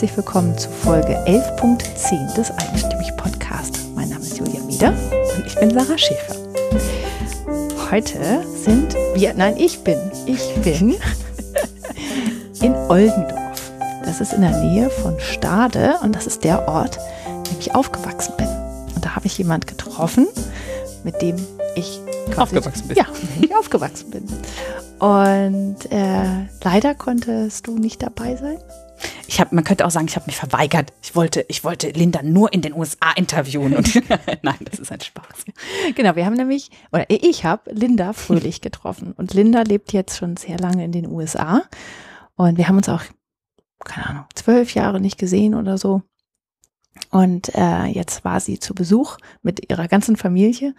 herzlich willkommen zu Folge 11.10 des Eigenstimmig Podcast. Mein Name ist Julia Mieder und ich bin Sarah Schäfer. Heute sind wir, nein, ich bin, ich bin in Oldendorf. Das ist in der Nähe von Stade und das ist der Ort, in dem ich aufgewachsen bin. Und da habe ich jemand getroffen, mit dem ich aufgewachsen bin. Ja, ich aufgewachsen bin. Und äh, leider konntest du nicht dabei sein. Ich habe, man könnte auch sagen, ich habe mich verweigert. Ich wollte, ich wollte Linda nur in den USA interviewen. Und Nein, das ist ein Spaß. Genau, wir haben nämlich, oder ich habe Linda Fröhlich getroffen. Und Linda lebt jetzt schon sehr lange in den USA. Und wir haben uns auch, keine Ahnung, zwölf Jahre nicht gesehen oder so. Und äh, jetzt war sie zu Besuch mit ihrer ganzen Familie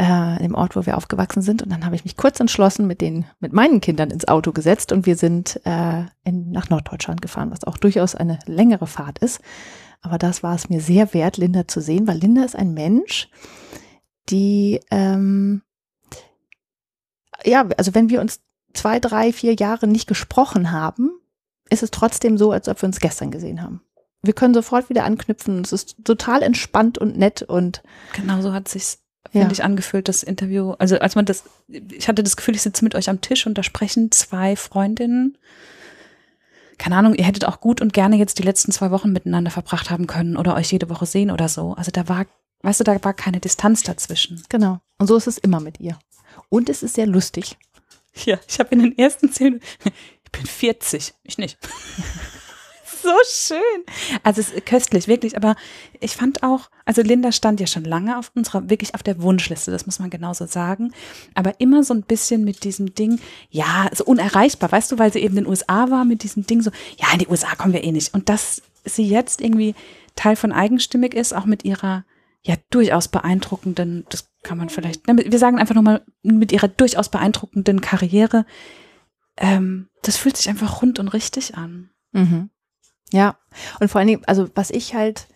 äh, im Ort, wo wir aufgewachsen sind. Und dann habe ich mich kurz entschlossen, mit den, mit meinen Kindern ins Auto gesetzt und wir sind äh, in, nach Norddeutschland gefahren, was auch durchaus eine längere Fahrt ist. Aber das war es mir sehr wert, Linda zu sehen, weil Linda ist ein Mensch, die ähm, ja, also wenn wir uns zwei, drei, vier Jahre nicht gesprochen haben, ist es trotzdem so, als ob wir uns gestern gesehen haben. Wir können sofort wieder anknüpfen. Es ist total entspannt und nett und genau so hat sich's finde ja. ich angefühlt das Interview. Also als man das, ich hatte das Gefühl, ich sitze mit euch am Tisch und da sprechen zwei Freundinnen. Keine Ahnung, ihr hättet auch gut und gerne jetzt die letzten zwei Wochen miteinander verbracht haben können oder euch jede Woche sehen oder so. Also da war, weißt du, da war keine Distanz dazwischen. Genau. Und so ist es immer mit ihr. Und es ist sehr lustig. Ja, ich habe in den ersten zehn, ich bin 40, ich nicht. So schön. Also es ist köstlich, wirklich. Aber ich fand auch, also Linda stand ja schon lange auf unserer, wirklich auf der Wunschliste, das muss man genauso sagen. Aber immer so ein bisschen mit diesem Ding, ja, so unerreichbar, weißt du, weil sie eben in den USA war, mit diesem Ding so, ja, in die USA kommen wir eh nicht. Und dass sie jetzt irgendwie Teil von eigenstimmig ist, auch mit ihrer ja durchaus beeindruckenden, das kann man vielleicht, wir sagen einfach nochmal, mit ihrer durchaus beeindruckenden Karriere, ähm, das fühlt sich einfach rund und richtig an. Mhm. Ja, und vor allen Dingen, also was ich halt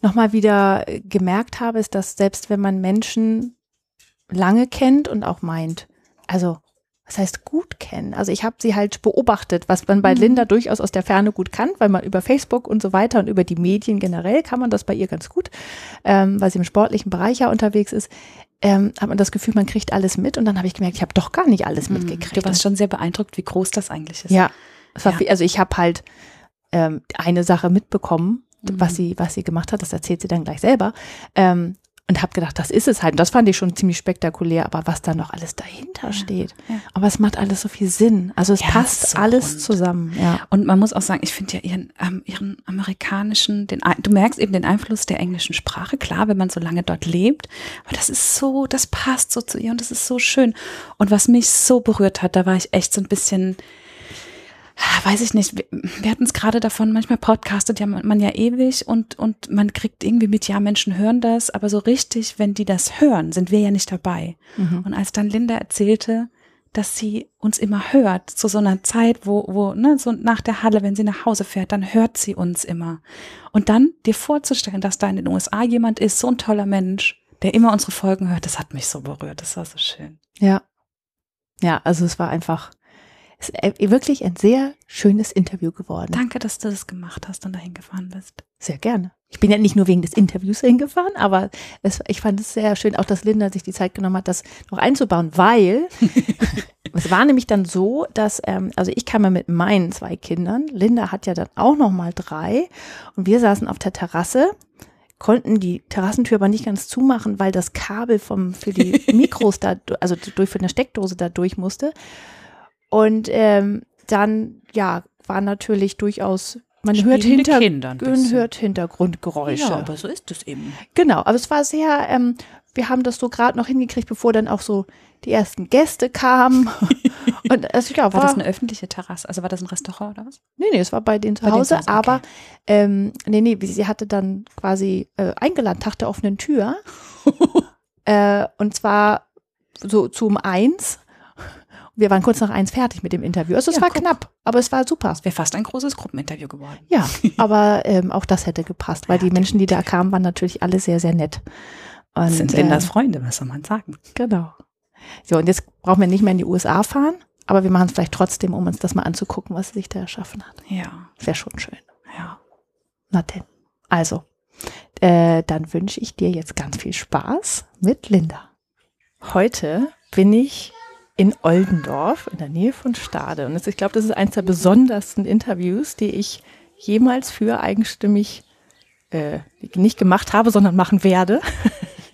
nochmal wieder gemerkt habe, ist, dass selbst wenn man Menschen lange kennt und auch meint, also was heißt gut kennen? Also ich habe sie halt beobachtet, was man bei mhm. Linda durchaus aus der Ferne gut kann, weil man über Facebook und so weiter und über die Medien generell kann man das bei ihr ganz gut, ähm, weil sie im sportlichen Bereich ja unterwegs ist. Ähm, hat man das Gefühl, man kriegt alles mit und dann habe ich gemerkt, ich habe doch gar nicht alles mhm. mitgekriegt. Du warst schon sehr beeindruckt, wie groß das eigentlich ist. Ja, ja. Viel, also ich habe halt ähm, eine Sache mitbekommen, mhm. was sie, was sie gemacht hat. Das erzählt sie dann gleich selber. Ähm, und habe gedacht, das ist es halt. Und das fand ich schon ziemlich spektakulär, aber was da noch alles dahinter ja, steht. Ja. Aber es macht alles so viel Sinn. Also es ja, passt so alles rund. zusammen. Und man muss auch sagen, ich finde ja ihren, ähm, ihren amerikanischen, den, du merkst eben den Einfluss der englischen Sprache, klar, wenn man so lange dort lebt. Aber das ist so, das passt so zu ihr und das ist so schön. Und was mich so berührt hat, da war ich echt so ein bisschen, weiß ich nicht, wir, wir hatten es gerade davon, manchmal podcastet ja man, man, ja ewig und, und man kriegt irgendwie mit, ja, Menschen hören das, aber so richtig, wenn die das hören, sind wir ja nicht dabei. Mhm. Und als dann Linda erzählte, dass sie uns immer hört, zu so einer Zeit, wo, wo, ne, so nach der Halle, wenn sie nach Hause fährt, dann hört sie uns immer. Und dann dir vorzustellen, dass da in den USA jemand ist, so ein toller Mensch, der immer unsere Folgen hört, das hat mich so berührt, das war so schön. Ja. Ja, also es war einfach, ist wirklich ein sehr schönes Interview geworden. Danke, dass du das gemacht hast und dahin gefahren bist. Sehr gerne. Ich bin ja nicht nur wegen des Interviews hingefahren, aber es, ich fand es sehr schön, auch dass Linda sich die Zeit genommen hat, das noch einzubauen, weil es war nämlich dann so, dass, ähm, also ich kam ja mit meinen zwei Kindern, Linda hat ja dann auch noch mal drei und wir saßen auf der Terrasse konnten die Terrassentür aber nicht ganz zumachen, weil das Kabel vom für die Mikros da, also durch für eine Steckdose da durch musste. Und ähm, dann, ja, war natürlich durchaus man hört, hinter, hört Hintergrundgeräusche. Ja, aber so ist es eben. Genau, aber es war sehr, ähm, wir haben das so gerade noch hingekriegt, bevor dann auch so die ersten Gäste kamen. Und also, ja, war, war das eine öffentliche Terrasse? Also war das ein Restaurant oder was? Nee, nee, es war bei denen zu bei Hause, Hause okay. aber ähm, nee, nee, sie hatte dann quasi äh, eingeladen, Tag der offenen Tür. äh, und zwar so zum Eins wir waren kurz nach eins fertig mit dem Interview. Also es ja, war guck. knapp, aber es war super. Es wäre fast ein großes Gruppeninterview geworden. Ja, aber ähm, auch das hätte gepasst, weil ja, die Menschen, die da kamen, waren natürlich alle sehr, sehr nett. Und, das sind Lindas äh, Freunde, was soll man sagen? Genau. So, und jetzt brauchen wir nicht mehr in die USA fahren, aber wir machen es vielleicht trotzdem, um uns das mal anzugucken, was sie sich da erschaffen hat. Ja. Wäre schon schön. Na denn. Also, äh, dann wünsche ich dir jetzt ganz viel Spaß mit Linda. Heute bin ich in Oldendorf in der Nähe von Stade. Und ich glaube, das ist eines der besondersten Interviews, die ich jemals für eigenstimmig äh, nicht gemacht habe, sondern machen werde.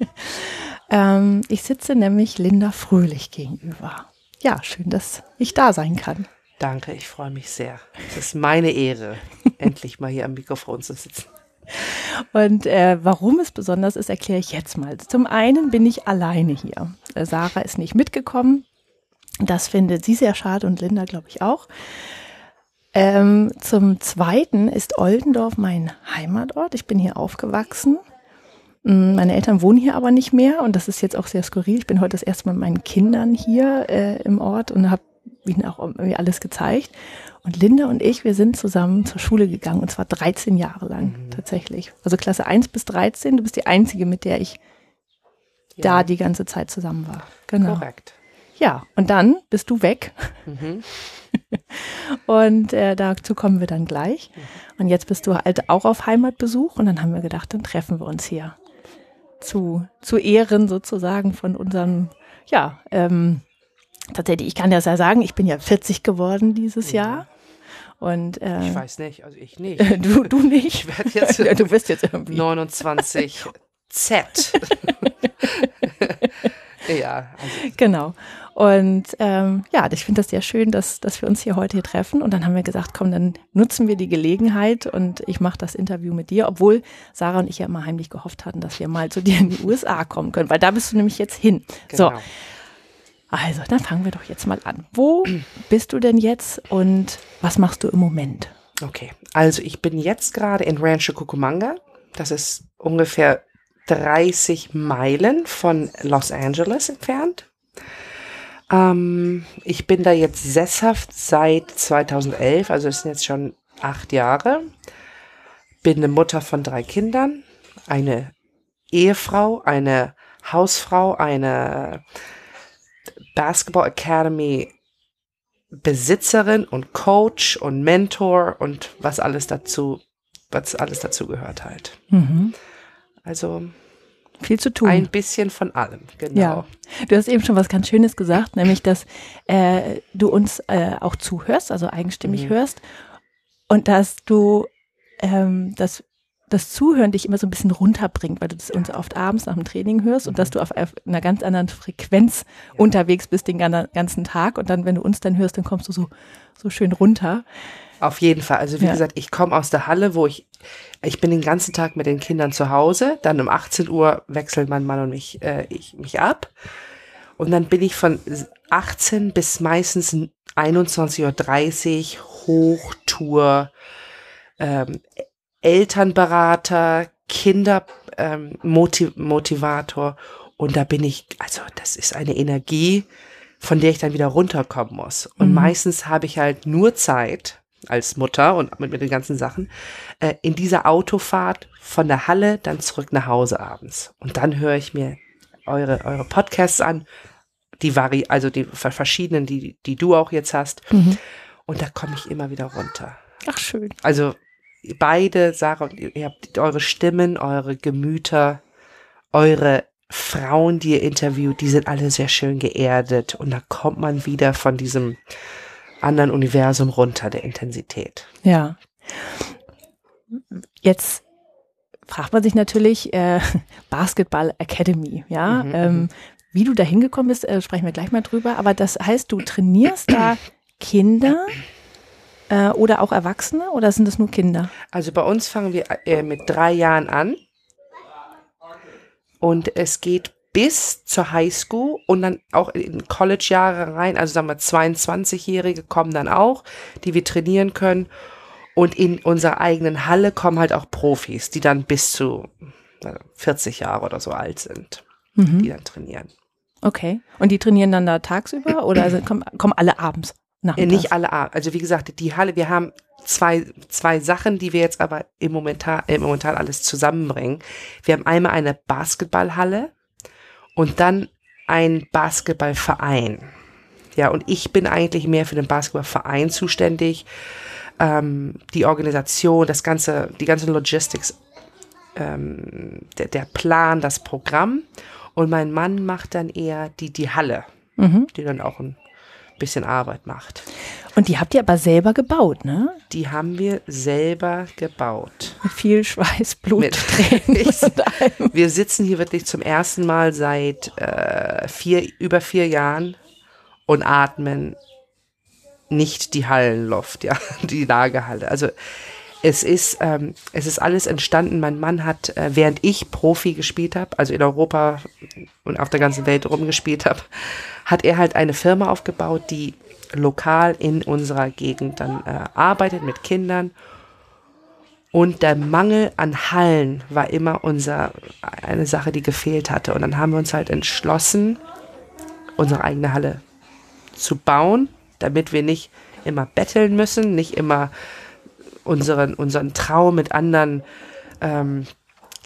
ähm, ich sitze nämlich Linda Fröhlich gegenüber. Ja, schön, dass ich da sein kann. Danke, ich freue mich sehr. Es ist meine Ehre, endlich mal hier am Mikrofon zu sitzen. Und äh, warum es besonders ist, erkläre ich jetzt mal. Zum einen bin ich alleine hier. Äh, Sarah ist nicht mitgekommen. Das findet sie sehr schade und Linda, glaube ich, auch. Ähm, zum Zweiten ist Oldendorf mein Heimatort. Ich bin hier aufgewachsen. Mm, meine Eltern wohnen hier aber nicht mehr und das ist jetzt auch sehr skurril. Ich bin heute das erste Mal mit meinen Kindern hier äh, im Ort und habe ihnen auch irgendwie alles gezeigt. Und Linda und ich, wir sind zusammen zur Schule gegangen und zwar 13 Jahre lang mhm. tatsächlich. Also Klasse 1 bis 13. Du bist die Einzige, mit der ich ja. da die ganze Zeit zusammen war. Genau. Korrekt. Ja, und dann bist du weg. Mhm. und äh, dazu kommen wir dann gleich. Mhm. Und jetzt bist du halt auch auf Heimatbesuch und dann haben wir gedacht, dann treffen wir uns hier zu, zu Ehren sozusagen von unserem, ja, ähm, tatsächlich, ich kann das ja sagen, ich bin ja 40 geworden dieses ja. Jahr. Und, äh, ich weiß nicht, also ich nicht. du, du nicht? Ich werde jetzt, du bist jetzt irgendwie 29 Z. ja. Also. Genau. Und ähm, ja, ich finde das sehr schön, dass, dass wir uns hier heute hier treffen. Und dann haben wir gesagt, komm, dann nutzen wir die Gelegenheit und ich mache das Interview mit dir, obwohl Sarah und ich ja immer heimlich gehofft hatten, dass wir mal zu dir in die USA kommen können, weil da bist du nämlich jetzt hin. Genau. So. Also, dann fangen wir doch jetzt mal an. Wo bist du denn jetzt und was machst du im Moment? Okay, also ich bin jetzt gerade in Rancho Cucamonga. Das ist ungefähr 30 Meilen von Los Angeles entfernt. Ähm, ich bin da jetzt sesshaft seit 2011, also es sind jetzt schon acht Jahre. Bin eine Mutter von drei Kindern, eine Ehefrau, eine Hausfrau, eine Basketball Academy Besitzerin und Coach und Mentor und was alles dazu, was alles dazu gehört halt. Mhm. Also viel zu tun. Ein bisschen von allem, genau. Ja. Du hast eben schon was ganz Schönes gesagt, nämlich, dass äh, du uns äh, auch zuhörst, also eigenstimmig mhm. hörst und dass du ähm, das das Zuhören dich immer so ein bisschen runterbringt, weil du das uns oft abends nach dem Training hörst und dass mhm. du auf einer ganz anderen Frequenz ja. unterwegs bist den ganzen Tag und dann, wenn du uns dann hörst, dann kommst du so, so schön runter. Auf jeden Fall. Also wie ja. gesagt, ich komme aus der Halle, wo ich, ich bin den ganzen Tag mit den Kindern zu Hause. Dann um 18 Uhr wechseln mein Mann und mich, äh, ich, mich ab. Und dann bin ich von 18 bis meistens 21.30 Uhr Hochtour, ähm, Elternberater, Kindermotivator. Ähm, und da bin ich, also das ist eine Energie, von der ich dann wieder runterkommen muss. Und mhm. meistens habe ich halt nur Zeit, als Mutter und mit, mit den ganzen Sachen, äh, in dieser Autofahrt von der Halle dann zurück nach Hause abends. Und dann höre ich mir eure, eure Podcasts an, die Vari, also die verschiedenen, die, die du auch jetzt hast. Mhm. Und da komme ich immer wieder runter. Ach, schön. Also beide, Sarah und ihr, ihr habt eure Stimmen, eure Gemüter, eure Frauen, die ihr interviewt, die sind alle sehr schön geerdet. Und da kommt man wieder von diesem, anderen Universum runter, der Intensität. Ja. Jetzt fragt man sich natürlich äh, Basketball Academy, ja. Mhm, ähm, mhm. wie du da hingekommen bist, äh, sprechen wir gleich mal drüber. Aber das heißt, du trainierst da Kinder äh, oder auch Erwachsene oder sind das nur Kinder? Also bei uns fangen wir äh, mit drei Jahren an. Und es geht bis zur Highschool und dann auch in College-Jahre rein. Also sagen wir 22-Jährige kommen dann auch, die wir trainieren können. Und in unserer eigenen Halle kommen halt auch Profis, die dann bis zu 40 Jahre oder so alt sind, mhm. die dann trainieren. Okay. Und die trainieren dann da tagsüber oder also kommen, kommen alle abends? Nachmittags? Nicht alle abends. Also wie gesagt, die Halle, wir haben zwei, zwei Sachen, die wir jetzt aber im Momentan, im Momentan alles zusammenbringen. Wir haben einmal eine Basketballhalle, und dann ein Basketballverein. Ja, und ich bin eigentlich mehr für den Basketballverein zuständig. ähm, die Organisation, das ganze, die ganze Logistics, ähm, der, der Plan, das Programm. Und mein Mann macht dann eher die, die Halle, Mhm. die dann auch ein bisschen Arbeit macht. Und die habt ihr aber selber gebaut, ne? Die haben wir selber gebaut. Mit viel Schweiß, Blut, Mit- Tränen allem. Wir sitzen hier wirklich zum ersten Mal seit äh, vier, über vier Jahren und atmen nicht die Hallenluft, ja, die Lagerhalle. Also es ist, ähm, es ist alles entstanden. Mein Mann hat, äh, während ich Profi gespielt habe, also in Europa und auf der ganzen Welt rumgespielt habe, hat er halt eine Firma aufgebaut, die lokal in unserer Gegend dann äh, arbeitet mit Kindern. Und der Mangel an Hallen war immer unser, eine Sache, die gefehlt hatte. Und dann haben wir uns halt entschlossen, unsere eigene Halle zu bauen, damit wir nicht immer betteln müssen, nicht immer unseren, unseren Traum mit anderen, ähm,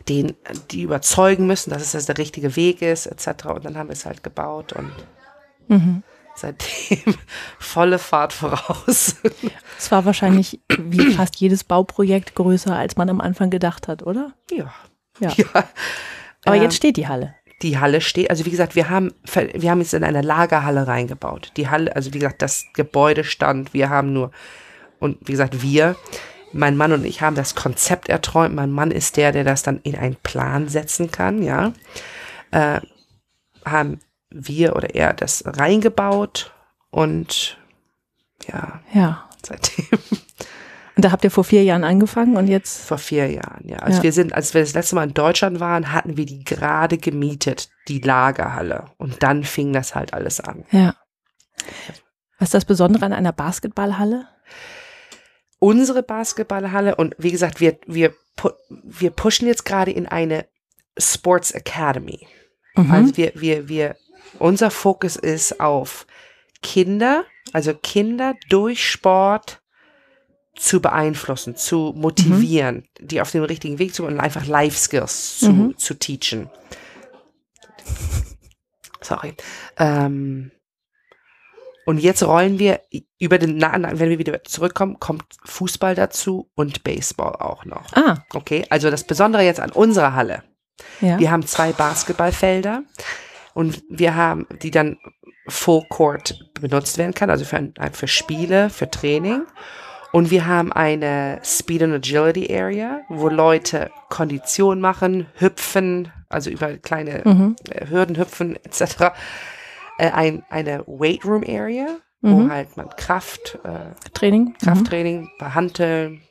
den, die überzeugen müssen, dass es das der richtige Weg ist, etc. Und dann haben wir es halt gebaut und seitdem volle Fahrt voraus. Es war wahrscheinlich wie fast jedes Bauprojekt größer, als man am Anfang gedacht hat, oder? ja. Ja. ja. Aber Ähm, jetzt steht die Halle. die Halle steht, also wie gesagt, wir haben, wir haben jetzt in eine Lagerhalle reingebaut. Die Halle, also wie gesagt, das Gebäude stand, wir haben nur, und wie gesagt, wir, mein Mann und ich haben das Konzept erträumt. Mein Mann ist der, der das dann in einen Plan setzen kann, ja. Äh, haben wir oder er das reingebaut und ja, Ja. seitdem Und da habt ihr vor vier Jahren angefangen und jetzt. vor vier Jahren, ja. Als Ja. wir sind, als wir das letzte Mal in Deutschland waren, hatten wir die gerade gemietet, die Lagerhalle. Und dann fing das halt alles an. Ja. Was ist das Besondere an einer Basketballhalle? Unsere Basketballhalle und wie gesagt, wir, wir, wir pushen jetzt gerade in eine Sports Academy. Mhm. Also wir, wir, wir, unser Fokus ist auf Kinder, also Kinder durch Sport zu beeinflussen, zu motivieren, die auf den richtigen Weg zu und einfach Life Skills zu, Mhm. zu teachen. Sorry. Ähm, und jetzt rollen wir über den, na, na, wenn wir wieder zurückkommen, kommt Fußball dazu und Baseball auch noch. ah, Okay, also das Besondere jetzt an unserer Halle. ja. Wir haben zwei Basketballfelder und wir haben, die dann Full Court benutzt werden kann, also für, für Spiele, für Training. Und wir haben eine Speed and Agility Area, wo Leute Kondition machen, hüpfen, also über kleine Mhm. äh, Hürden hüpfen etc. Äh, ein, eine Weight Room Area, wo Mhm. halt man Kraft, äh, Training. Krafttraining, behandeln.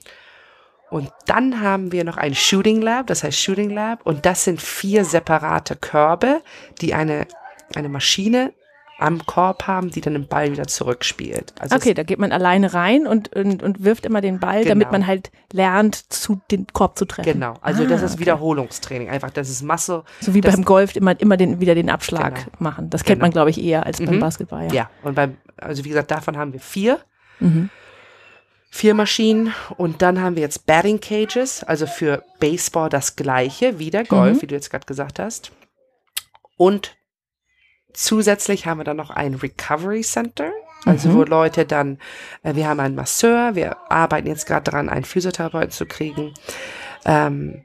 Und dann haben wir noch ein Shooting Lab, das heißt Shooting Lab. Und das sind vier separate Körbe, die eine, eine Maschine am Korb haben, die dann den Ball wieder zurückspielt. Also Okay, da geht man alleine rein und, und, und wirft immer den Ball, damit Genau. man halt lernt, zu den Korb zu treffen. genau. Also das Ah, ist okay. Wiederholungstraining. Einfach, das ist Muscle. So wie das- beim Golf immer, immer den, wieder den Abschlag Genau. machen. Das kennt Genau. man, glaube ich, eher als beim Mhm. Basketball. Ja. Ja. Und beim, also wie gesagt, davon haben wir vier. Mhm. Vier Maschinen und dann haben wir jetzt Batting Cages, also für Baseball das gleiche, wieder Golf, Mhm. wie du jetzt gerade gesagt hast. Und zusätzlich haben wir dann noch ein Recovery Center, also Mhm. wo Leute dann, äh, wir haben einen Masseur, wir arbeiten jetzt gerade daran, einen Physiotherapeuten zu kriegen. Ähm,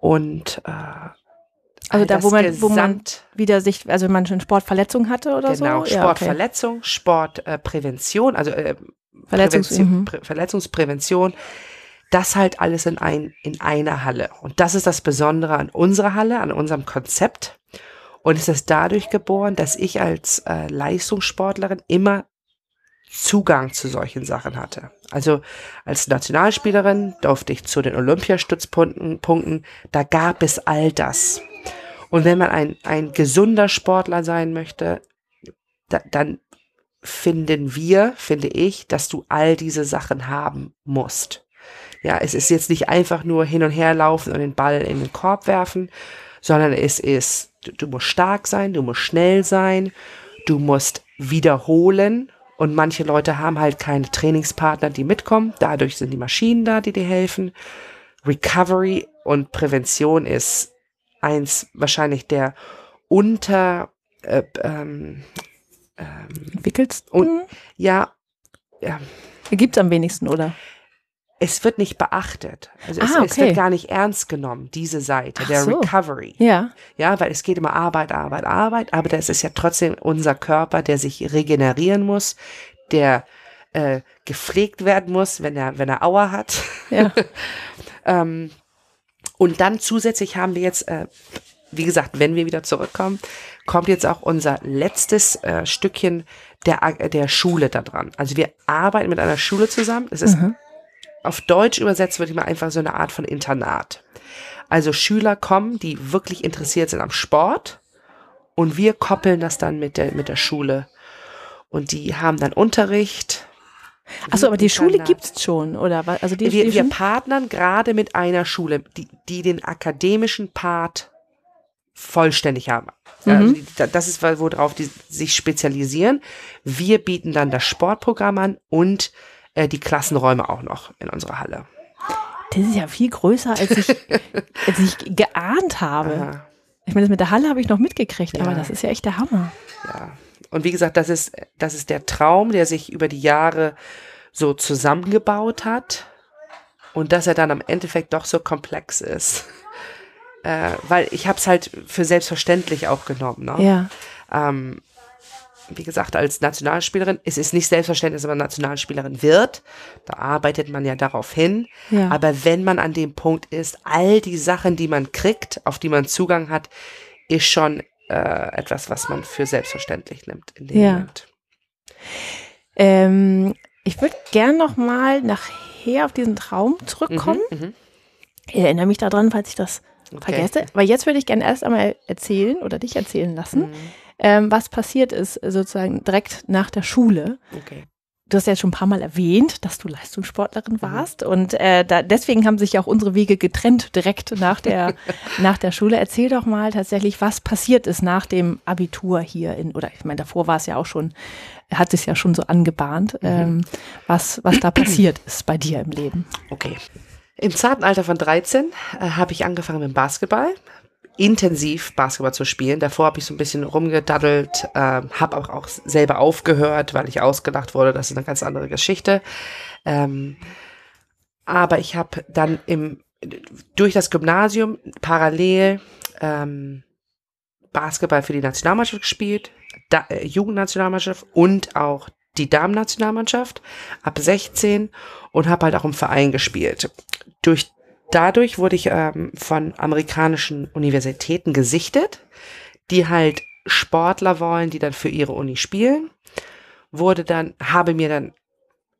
und äh, Also da, wo man, wo man wieder sich, also wenn man schon Sportverletzung hatte oder so. Genau, Ja, okay. Sportverletzung, Sportprävention, also äh, Verletzungs- Prävention, mhm. Prä Verletzungsprävention, das halt alles in, ein, in einer Halle. Und das ist das Besondere an unserer Halle, an unserem Konzept. Und ist dadurch geboren, dass ich als äh, Leistungssportlerin immer Zugang zu solchen Sachen hatte. Also als Nationalspielerin durfte ich zu den Olympiastützpunkten, Punkten, da gab es all das. Und wenn man ein, ein gesunder Sportler sein möchte, da, dann finden wir, finde ich, dass du all diese Sachen haben musst. Ja, es ist jetzt nicht einfach nur hin und her laufen und den Ball in den Korb werfen, sondern es ist, du, du musst stark sein, du musst schnell sein, du musst wiederholen und manche Leute haben halt keine Trainingspartner, die mitkommen. Dadurch sind die Maschinen da, die dir helfen. Recovery und Prävention ist eins wahrscheinlich der unter äh, ähm, Entwickelst Und- ja ja, Gibt am wenigsten, oder? Es wird nicht beachtet. Also es, Ah, es okay. wird gar nicht ernst genommen, diese Seite Ach der so. Recovery. Ja. Ja, weil es geht immer Arbeit, Arbeit, Arbeit, aber das ist ja trotzdem unser Körper, der sich regenerieren muss, der äh, gepflegt werden muss, wenn er, wenn er Aua hat. Ja. Ähm, und dann zusätzlich haben wir jetzt, äh, wie gesagt, wenn wir wieder zurückkommen, kommt jetzt auch unser letztes äh, Stückchen der, der Schule da dran. Also wir arbeiten mit einer Schule zusammen. Es ist auf Deutsch übersetzt wird immer einfach so eine Art von Internat. Also Schüler kommen, die wirklich interessiert sind am Sport und wir koppeln das dann mit der, mit der Schule. Und die haben dann Unterricht. Achso, aber die Schule gibt's schon, oder? Also die, Wir, die wir partnern gerade mit einer Schule, die, die den akademischen Part vollständig haben. Mhm. Also die, das ist, worauf die sich spezialisieren. Wir bieten dann das Sportprogramm an und äh, die Klassenräume auch noch in unserer Halle. Das ist ja viel größer, als ich, als ich geahnt habe. Aha, Ich meine, das mit der Halle habe ich noch mitgekriegt, Ja. aber das ist ja echt der Hammer. ja. Und wie gesagt, das ist, das ist der Traum, der sich über die Jahre so zusammengebaut hat und dass er dann am Endeffekt doch so komplex ist. Äh, weil ich habe es halt für selbstverständlich auch genommen. Ne? Ja. ähm, wie gesagt, als Nationalspielerin, es ist nicht selbstverständlich, dass man Nationalspielerin wird. Da arbeitet man ja darauf hin. Ja. Aber wenn man an dem Punkt ist, all die Sachen, die man kriegt, auf die man Zugang hat, ist schon äh, etwas, was man für selbstverständlich nimmt in dem Ja. Moment. Ähm, ich würde gern noch mal nachher auf diesen Traum zurückkommen. Mhm, Ich erinnere mich daran, falls ich das okay. vergesse. Aber jetzt würde ich gerne erst einmal erzählen oder dich erzählen lassen, Mhm, ähm, was passiert ist sozusagen direkt nach der Schule. okay. Du hast ja schon ein paar Mal erwähnt, dass du Mhm. Leistungssportlerin warst und äh, da, deswegen haben sich ja auch unsere Wege getrennt direkt nach der nach der Schule. Erzähl doch mal tatsächlich, was passiert ist nach dem Abitur hier in oder ich meine davor war es ja auch schon, hat es ja schon so angebahnt, Mhm. ähm, was was da passiert ist bei dir im Leben. Okay. Im zarten Alter von 13 äh, habe ich angefangen mit dem Basketball, intensiv Basketball zu spielen. Davor habe ich so ein bisschen rumgedaddelt, äh, habe auch, auch selber aufgehört, weil ich ausgelacht wurde. Das ist eine ganz andere Geschichte. Ähm, aber ich habe dann im durch das Gymnasium parallel ähm, Basketball für die Nationalmannschaft gespielt, da, äh, Jugendnationalmannschaft und auch die Damen-Nationalmannschaft ab 16 und habe halt auch im Verein gespielt. Durch dadurch wurde ich ähm, von amerikanischen Universitäten gesichtet, die halt Sportler wollen, die dann für ihre Uni spielen. Wurde dann, habe mir dann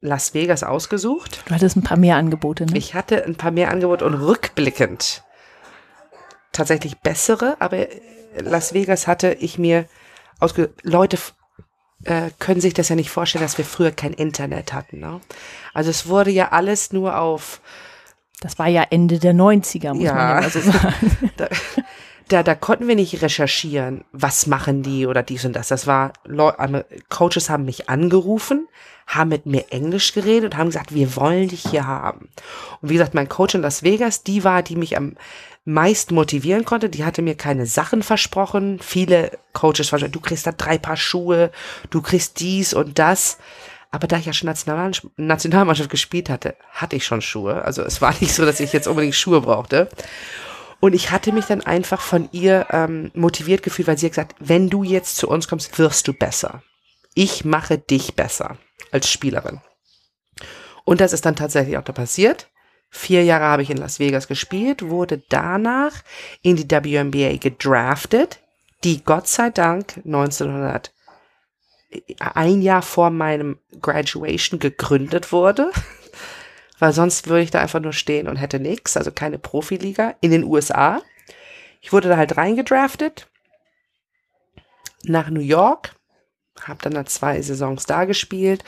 Las Vegas ausgesucht. Du hattest ein paar mehr Angebote, ne? Ich hatte ein paar mehr Angebote und rückblickend tatsächlich bessere, aber Las Vegas hatte ich mir ausge Leute äh, können sich das ja nicht vorstellen, dass wir früher kein Internet hatten. Ne? Also es wurde ja alles nur auf Das war ja Ende der 90er, muss Ja. man ja so sagen. da, da, da konnten wir nicht recherchieren, was machen die oder dies und das. Das war, Coaches haben mich angerufen, haben mit mir Englisch geredet und haben gesagt, wir wollen dich hier haben. Und wie gesagt, mein Coach in Las Vegas, die war, die mich am meisten motivieren konnte. Die hatte mir keine Sachen versprochen. Viele Coaches waren, du kriegst da drei Paar Schuhe, du kriegst dies und das. Aber da ich ja schon National Nationalmannschaft gespielt hatte, hatte ich schon Schuhe. Also es war nicht so, dass ich jetzt unbedingt Schuhe brauchte. Und ich hatte mich dann einfach von ihr ähm, motiviert gefühlt, weil sie hat gesagt, wenn du jetzt zu uns kommst, wirst du besser. Ich mache dich besser als Spielerin. Und das ist dann tatsächlich auch da passiert. Vier Jahre habe ich in Las Vegas gespielt, wurde danach in die WNBA gedraftet, die Gott sei Dank 1900 ein Jahr vor meinem Graduation gegründet wurde, weil sonst würde ich da einfach nur stehen und hätte nichts, also keine Profiliga in den USA. Ich wurde da halt reingedraftet nach New York, habe dann da zwei Saisons da gespielt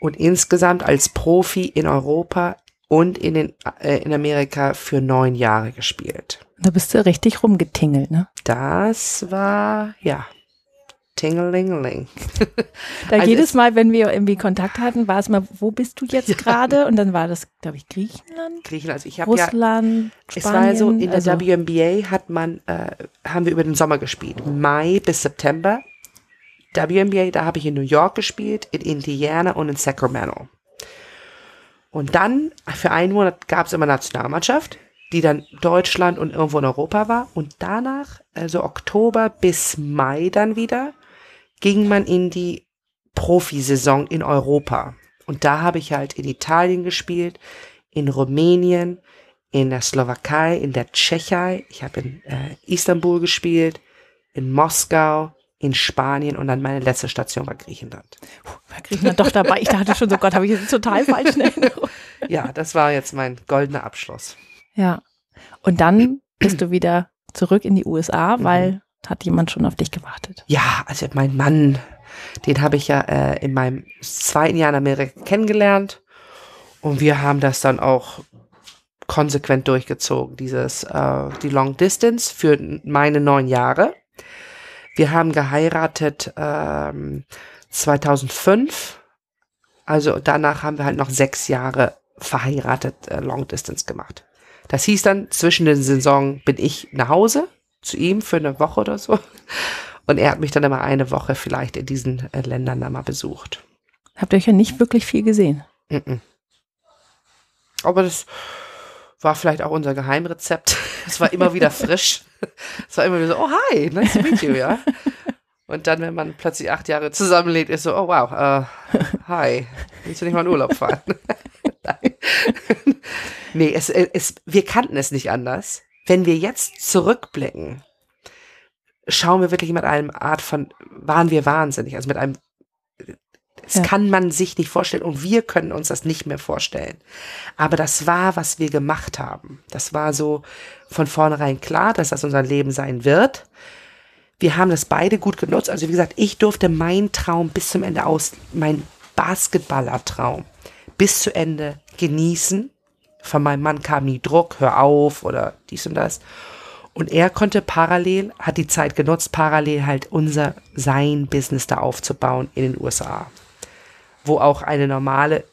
und insgesamt als Profi in Europa und in, den, äh, in Amerika für neun Jahre gespielt. Da bist du richtig rumgetingelt, ne? Das war, ja, Tingelingeling. Da Also jedes es- Mal, wenn wir irgendwie Kontakt hatten, war es mal, wo bist du jetzt gerade? Und dann war das, glaube ich, Griechenland, Griechenland. Also ich habe ja, Russland, es Spanien. war so, in der also, WNBA hat man, äh, haben wir über den Sommer gespielt. Mai bis September. WNBA, da habe ich in New York gespielt, in Indiana und in Sacramento. Und dann, für einen Monat gab es immer Nationalmannschaft, die dann Deutschland und irgendwo in Europa war. Und danach, also Oktober bis Mai dann wieder, ging man in die Profisaison in Europa. Und da habe ich halt in Italien gespielt, in Rumänien, in der Slowakei, in der Tschechei. Ich habe in äh, Istanbul gespielt, in Moskau, in Spanien und dann meine letzte Station war Griechenland. War Griechenland doch dabei? Ich dachte schon, so Gott, habe ich jetzt total falsch in Erinnerung. Ja, das war jetzt mein goldener Abschluss. Ja. Und dann bist du wieder zurück in die USA, weil hat jemand schon auf dich gewartet. Ja, also mein Mann, den habe ich ja äh, in meinem zweiten Jahr in Amerika kennengelernt und wir haben das dann auch konsequent durchgezogen, dieses äh, die Long Distance für meine neun Jahre. Wir haben geheiratet ähm, 2005, also danach haben wir halt noch sechs Jahre verheiratet äh, Long Distance gemacht. Das hieß dann, zwischen den Saison bin ich nach Hause zu ihm für eine Woche oder so. Und er hat mich dann immer eine Woche vielleicht in diesen äh, Ländern dann mal besucht. Habt ihr euch ja nicht wirklich viel gesehen. Mm -mm. Aber das war vielleicht auch unser Geheimrezept. Es war immer wieder frisch. Es war immer wieder so, oh hi, nice to meet you, ja. Und dann, wenn man plötzlich acht Jahre zusammenlebt, ist so, oh wow, uh, hi, willst du nicht mal in Urlaub fahren? Nein. nee, es, es, wir kannten es nicht anders. Wenn wir jetzt zurückblicken, schauen wir wirklich mit einem Art von, waren wir wahnsinnig, also mit einem, das ja. kann man sich nicht vorstellen und wir können uns das nicht mehr vorstellen. Aber das war, was wir gemacht haben. Das war so von vornherein klar, dass das unser Leben sein wird. Wir haben das beide gut genutzt. Also wie gesagt, ich durfte meinen Traum bis zum Ende aus, mein Basketballertraum bis zu Ende genießen. Von meinem Mann kam nie Druck, hör auf oder dies und das. Und er konnte parallel, hat die Zeit genutzt, parallel halt unser, sein Business da aufzubauen in den USA. Wo auch eine normale,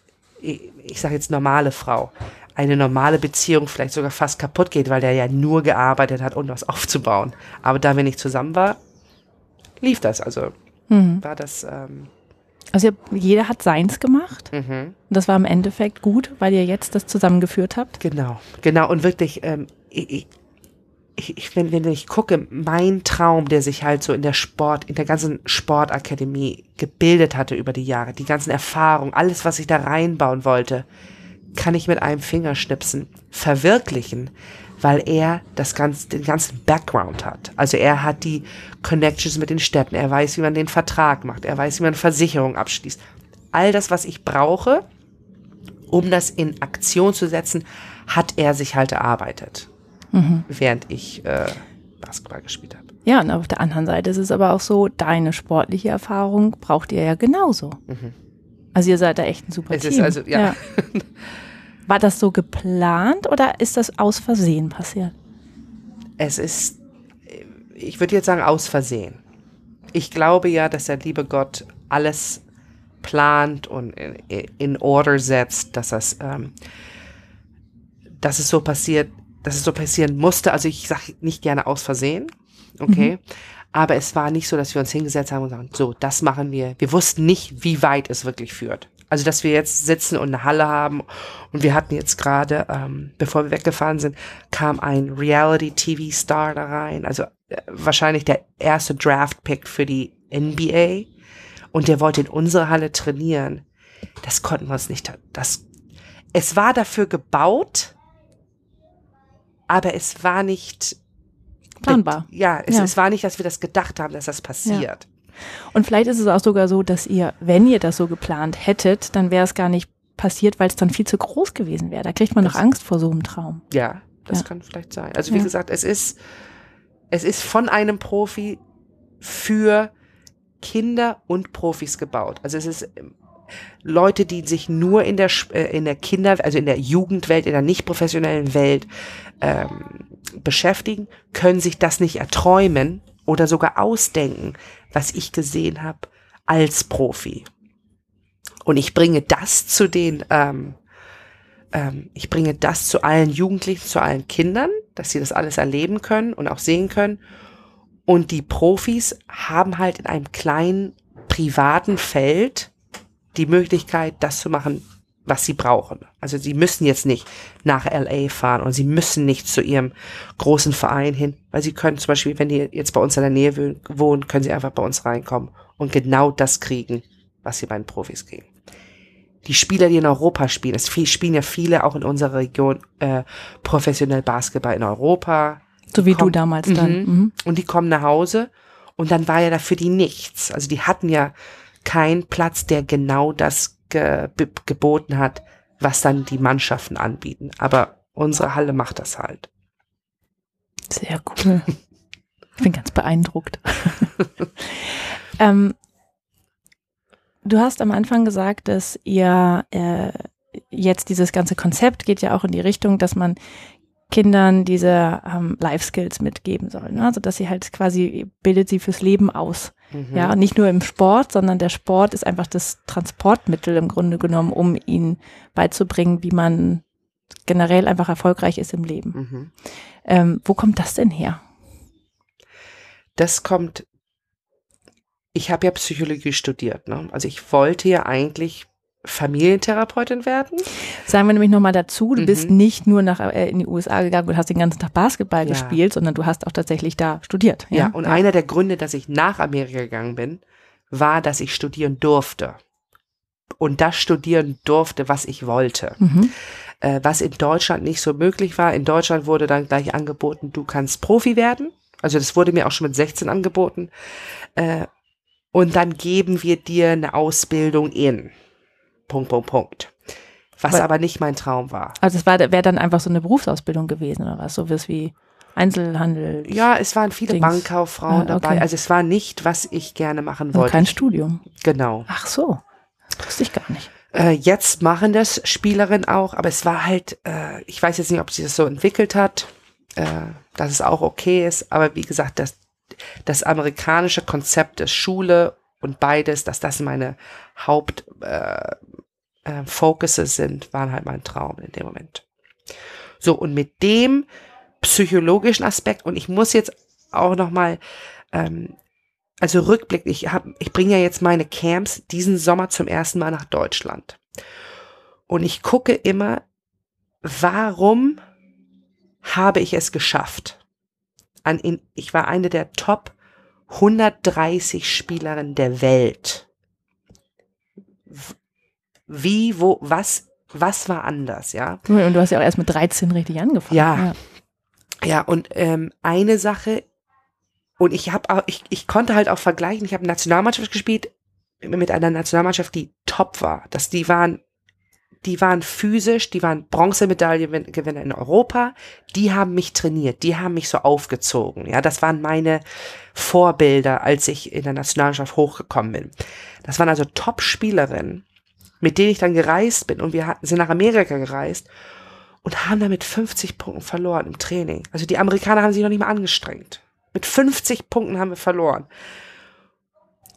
ich sage jetzt normale Frau, eine normale Beziehung vielleicht sogar fast kaputt geht, weil der ja nur gearbeitet hat, um was aufzubauen. Aber da wir nicht zusammen war, lief das. Also mhm. war das. Ähm, also jeder hat seins gemacht. Mhm. Und das war im Endeffekt gut, weil ihr jetzt das zusammengeführt habt. Genau, genau. Und wirklich, ähm, ich, ich, wenn, wenn ich gucke, mein Traum, der sich halt so in der Sport, in der ganzen Sportakademie gebildet hatte über die Jahre, die ganzen Erfahrungen, alles, was ich da reinbauen wollte, kann ich mit einem Fingerschnipsen verwirklichen, weil er das ganze, den ganzen Background hat. Also er hat die Connections mit den Städten, er weiß, wie man den Vertrag macht, er weiß, wie man Versicherung abschließt. All das, was ich brauche, um das in Aktion zu setzen, hat er sich halt erarbeitet, mhm. während ich äh, Basketball gespielt habe. Ja, und auf der anderen Seite ist es aber auch so, deine sportliche Erfahrung braucht ihr ja genauso. Mhm. Also ihr seid da echt ein super es Team. Ist also, ja. ja. War das so geplant oder ist das aus Versehen passiert? Es ist, ich würde jetzt sagen, aus Versehen. Ich glaube ja, dass der liebe Gott alles plant und in, in Order setzt, dass das, ähm, dass es so passiert, dass es so passieren musste. Also ich sage nicht gerne aus Versehen, okay. Mhm. Aber es war nicht so, dass wir uns hingesetzt haben und sagen, so, das machen wir. Wir wussten nicht, wie weit es wirklich führt. Also, dass wir jetzt sitzen und eine Halle haben und wir hatten jetzt gerade, ähm, bevor wir weggefahren sind, kam ein Reality-TV-Star da rein, also äh, wahrscheinlich der erste Draft-Pick für die NBA und der wollte in unsere Halle trainieren. Das konnten wir uns nicht, das, es war dafür gebaut, aber es war nicht planbar. Ja, es, ja. es war nicht, dass wir das gedacht haben, dass das passiert. Ja. Und vielleicht ist es auch sogar so, dass ihr, wenn ihr das so geplant hättet, dann wäre es gar nicht passiert, weil es dann viel zu groß gewesen wäre. Da kriegt man das, noch Angst vor so einem Traum. Ja, das ja. kann vielleicht sein. Also wie ja. gesagt, es ist, es ist von einem Profi für Kinder und Profis gebaut. Also es ist ähm, Leute, die sich nur in der äh, in der Kinder, also in der Jugendwelt, in der nicht professionellen Welt ähm, beschäftigen, können sich das nicht erträumen oder sogar ausdenken, was ich gesehen habe als Profi. Und ich bringe das zu den, ähm, ähm, ich bringe das zu allen Jugendlichen, zu allen Kindern, dass sie das alles erleben können und auch sehen können. Und die Profis haben halt in einem kleinen privaten Feld die Möglichkeit, das zu machen, was sie brauchen. Also sie müssen jetzt nicht nach LA fahren und sie müssen nicht zu ihrem großen Verein hin, weil sie können zum Beispiel, wenn die jetzt bei uns in der Nähe wohnen, können sie einfach bei uns reinkommen und genau das kriegen, was sie bei den Profis kriegen. Die Spieler, die in Europa spielen, es spielen ja viele auch in unserer Region äh, professionell Basketball in Europa. So wie kommen, du damals dann. Mhm. Mhm. Und die kommen nach Hause und dann war ja da für die nichts. Also die hatten ja keinen Platz, der genau das ge geboten hat, was dann die Mannschaften anbieten. Aber unsere Halle macht das halt. Sehr cool. Ich bin ganz beeindruckt. ähm, du hast am Anfang gesagt, dass ihr äh, jetzt dieses ganze Konzept geht ja auch in die Richtung, dass man Kindern diese ähm, Life Skills mitgeben soll. Ne? Also dass sie halt quasi bildet sie fürs Leben aus. Mhm. Ja, nicht nur im Sport, sondern der Sport ist einfach das Transportmittel im Grunde genommen, um ihnen beizubringen, wie man generell einfach erfolgreich ist im Leben. Mhm. Ähm, wo kommt das denn her? Das kommt, ich habe ja Psychologie studiert, ne? Also ich wollte ja eigentlich Familientherapeutin werden. Sagen wir nämlich nochmal dazu, du mhm. bist nicht nur nach, äh, in die USA gegangen und hast den ganzen Tag Basketball ja. gespielt, sondern du hast auch tatsächlich da studiert. Ja, ja und ja. einer der Gründe, dass ich nach Amerika gegangen bin, war, dass ich studieren durfte. Und das studieren durfte, was ich wollte. Mhm. Äh, was in Deutschland nicht so möglich war. In Deutschland wurde dann gleich angeboten, du kannst Profi werden. Also das wurde mir auch schon mit 16 angeboten. Äh, und dann geben wir dir eine Ausbildung in. Punkt, Punkt, Punkt. Was aber, aber nicht mein Traum war. Also es wäre dann einfach so eine Berufsausbildung gewesen oder was? So wie Einzelhandel. Ja, es waren viele Dings. Bankkauffrauen ah, okay. dabei. Also es war nicht, was ich gerne machen wollte. Und kein Studium. Genau. Ach so. Das wusste ich gar nicht. Äh, jetzt machen das Spielerinnen auch, aber es war halt, äh, ich weiß jetzt nicht, ob sie das so entwickelt hat, äh, dass es auch okay ist, aber wie gesagt, das, das amerikanische Konzept ist Schule und beides, dass das meine Haupt, äh, äh, Focuses sind, waren halt mein Traum in dem Moment. So, und mit dem psychologischen Aspekt, und ich muss jetzt auch nochmal, ähm, also Rückblick, ich, hab, ich bringe ja jetzt meine Camps diesen Sommer zum ersten Mal nach Deutschland. Und ich gucke immer, warum habe ich es geschafft? An, in, ich war eine der Top 130 Spielerinnen der Welt wie, wo, was, was war anders, ja. Und du hast ja auch erst mit 13 richtig angefangen. Ja. Ja, ja und ähm, eine Sache, und ich habe auch, ich, ich konnte halt auch vergleichen, ich habe Nationalmannschaft gespielt mit einer Nationalmannschaft, die top war. dass die waren, die waren physisch, die waren Bronzemedaillengewinner in Europa, die haben mich trainiert, die haben mich so aufgezogen. Ja, das waren meine Vorbilder, als ich in der Nationalmannschaft hochgekommen bin. Das waren also Top-Spielerinnen mit denen ich dann gereist bin und wir hatten, sind nach Amerika gereist und haben damit 50 Punkten verloren im Training. Also die Amerikaner haben sich noch nicht mal angestrengt. Mit 50 Punkten haben wir verloren.